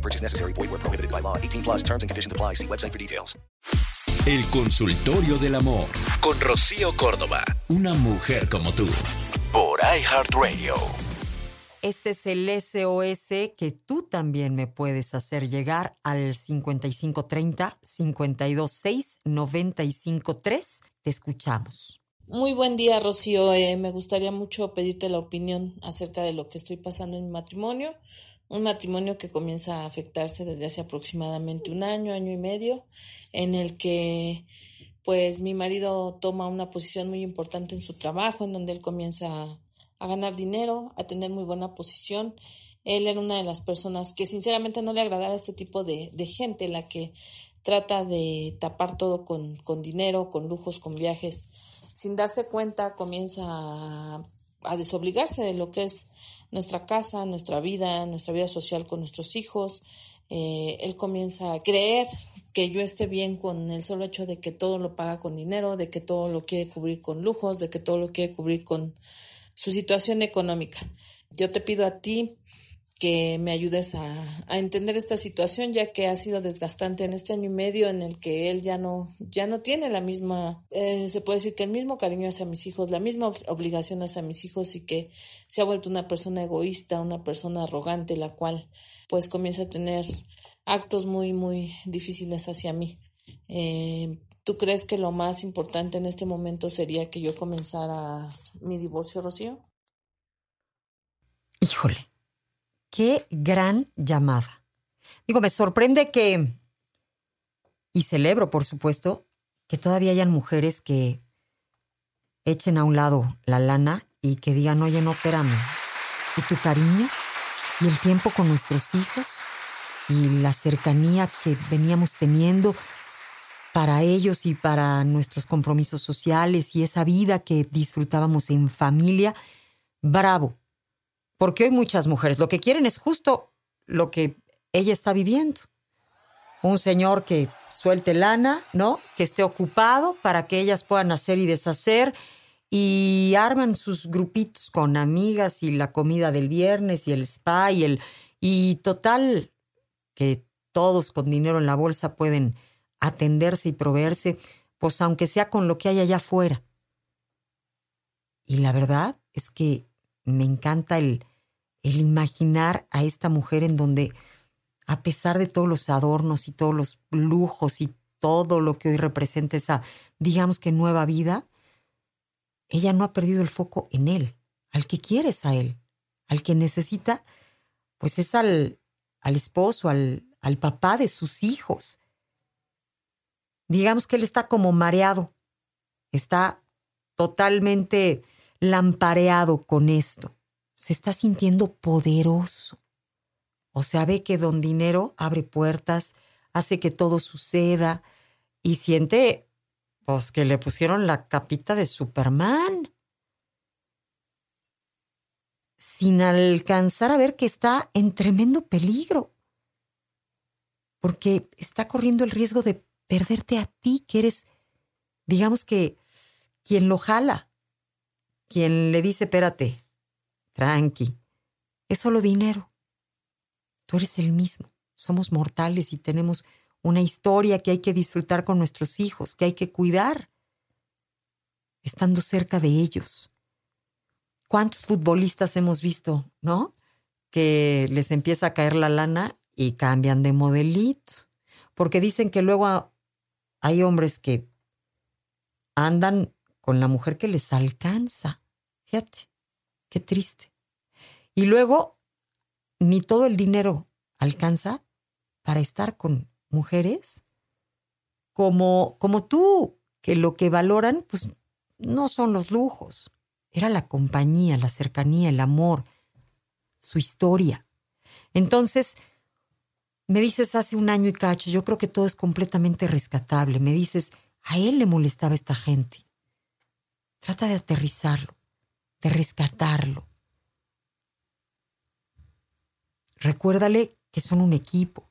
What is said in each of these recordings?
No purchase necessary. Void where prohibited by law. 18 plus terms and conditions apply. See website for details. El consultorio del amor con Rocío Córdoba. Una mujer como tú. Por iHeartRadio. Este es el SOS que tú también me puedes hacer llegar al 5530 526 953. Te escuchamos. Muy buen día, Rocío. Eh, me gustaría mucho pedirte la opinión acerca de lo que estoy pasando en mi matrimonio. Un matrimonio que comienza a afectarse desde hace aproximadamente un año, año y medio, en el que pues mi marido toma una posición muy importante en su trabajo, en donde él comienza a ganar dinero, a tener muy buena posición. Él era una de las personas que sinceramente no le agradaba este tipo de, gente, la que trata de tapar todo con, con, dinero, con lujos, con viajes. Sin darse cuenta comienza a desobligarse de lo que es nuestra casa, nuestra vida, nuestra vida social con nuestros hijos. Eh, él comienza a creer que yo esté bien con el solo hecho de que todo lo paga con dinero, de que todo lo quiere cubrir con lujos, de que todo lo quiere cubrir con su situación económica. Yo te pido a ti que me ayudes a, a, entender esta situación ya que ha sido desgastante en este año y medio en el que él ya no ya no tiene la misma eh, se puede decir que el mismo cariño hacia mis hijos la misma obligación hacia mis hijos y que se ha vuelto una persona egoísta una persona arrogante la cual pues comienza a tener actos muy muy difíciles hacia mí eh, ¿Tú crees que lo más importante en este momento sería que yo comenzara mi divorcio, Rocío? Híjole, qué gran llamada. Digo, me sorprende que, y celebro, por supuesto, que todavía hayan mujeres que echen a un lado la lana y que digan, oye, no, espérame. ¿Y tu cariño? ¿Y el tiempo con nuestros hijos? ¿Y la cercanía que veníamos teniendo? para ellos y para nuestros compromisos sociales y esa vida que disfrutábamos en familia, bravo. Porque hoy muchas mujeres lo que quieren es justo lo que ella está viviendo. Un señor que suelte lana, ¿no? Que esté ocupado para que ellas puedan hacer y deshacer y arman sus grupitos con amigas y la comida del viernes y el spa y el y total que todos con dinero en la bolsa pueden atenderse y proveerse, pues aunque sea con lo que hay allá afuera. Y la verdad es que me encanta el, el imaginar a esta mujer en donde, a pesar de todos los adornos y todos los lujos y todo lo que hoy representa esa, digamos que nueva vida, ella no ha perdido el foco en él, al que quiere es a él, al que necesita, pues es al, al esposo, al, al papá de sus hijos. Digamos que él está como mareado, está totalmente lampareado con esto, se está sintiendo poderoso. O sea, ve que don dinero abre puertas, hace que todo suceda y siente pues que le pusieron la capita de Superman. Sin alcanzar a ver que está en tremendo peligro. Porque está corriendo el riesgo de perderte a ti, que eres, digamos que, quien lo jala, quien le dice, espérate, tranqui, es solo dinero. Tú eres el mismo, somos mortales y tenemos una historia que hay que disfrutar con nuestros hijos, que hay que cuidar, estando cerca de ellos. ¿Cuántos futbolistas hemos visto, no? Que les empieza a caer la lana y cambian de modelito, porque dicen que luego hay hombres que andan con la mujer que les alcanza. Fíjate, qué triste. Y luego, ni todo el dinero alcanza para estar con mujeres como, como tú, que lo que valoran, pues no son los lujos. Era la compañía, la cercanía, el amor, su historia. Entonces, me dices hace un año y cacho, yo creo que todo es completamente rescatable. Me dices, a él le molestaba esta gente. Trata de aterrizarlo, de rescatarlo. Recuérdale que son un equipo.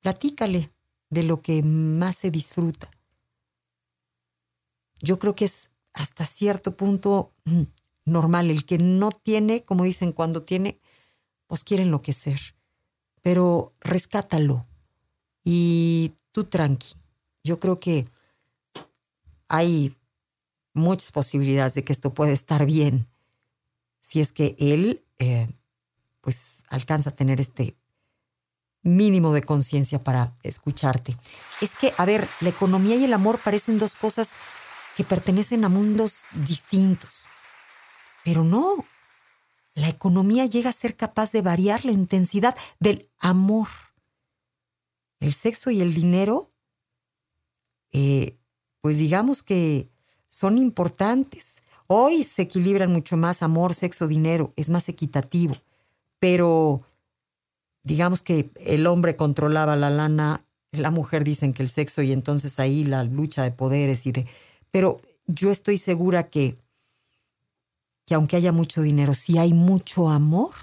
Platícale de lo que más se disfruta. Yo creo que es hasta cierto punto mm, normal. El que no tiene, como dicen, cuando tiene, pues quiere enloquecer. Pero rescátalo. Y tú tranqui. Yo creo que hay muchas posibilidades de que esto pueda estar bien si es que él eh, pues alcanza a tener este mínimo de conciencia para escucharte. Es que, a ver, la economía y el amor parecen dos cosas que pertenecen a mundos distintos. Pero no, la economía llega a ser capaz de variar la intensidad del amor. El sexo y el dinero, eh, pues digamos que son importantes. Hoy se equilibran mucho más amor, sexo, dinero, es más equitativo, pero digamos que el hombre controlaba la lana, la mujer dicen que el sexo y entonces ahí la lucha de poderes y de... Pero yo estoy segura que, que aunque haya mucho dinero, si hay mucho amor,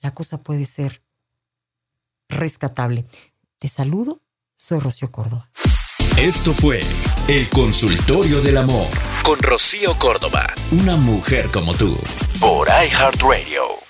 la cosa puede ser rescatable. Te saludo, soy Rocío Córdoba. Esto fue El Consultorio del Amor. Con Rocío Córdoba, una mujer como tú, por iHeartRadio.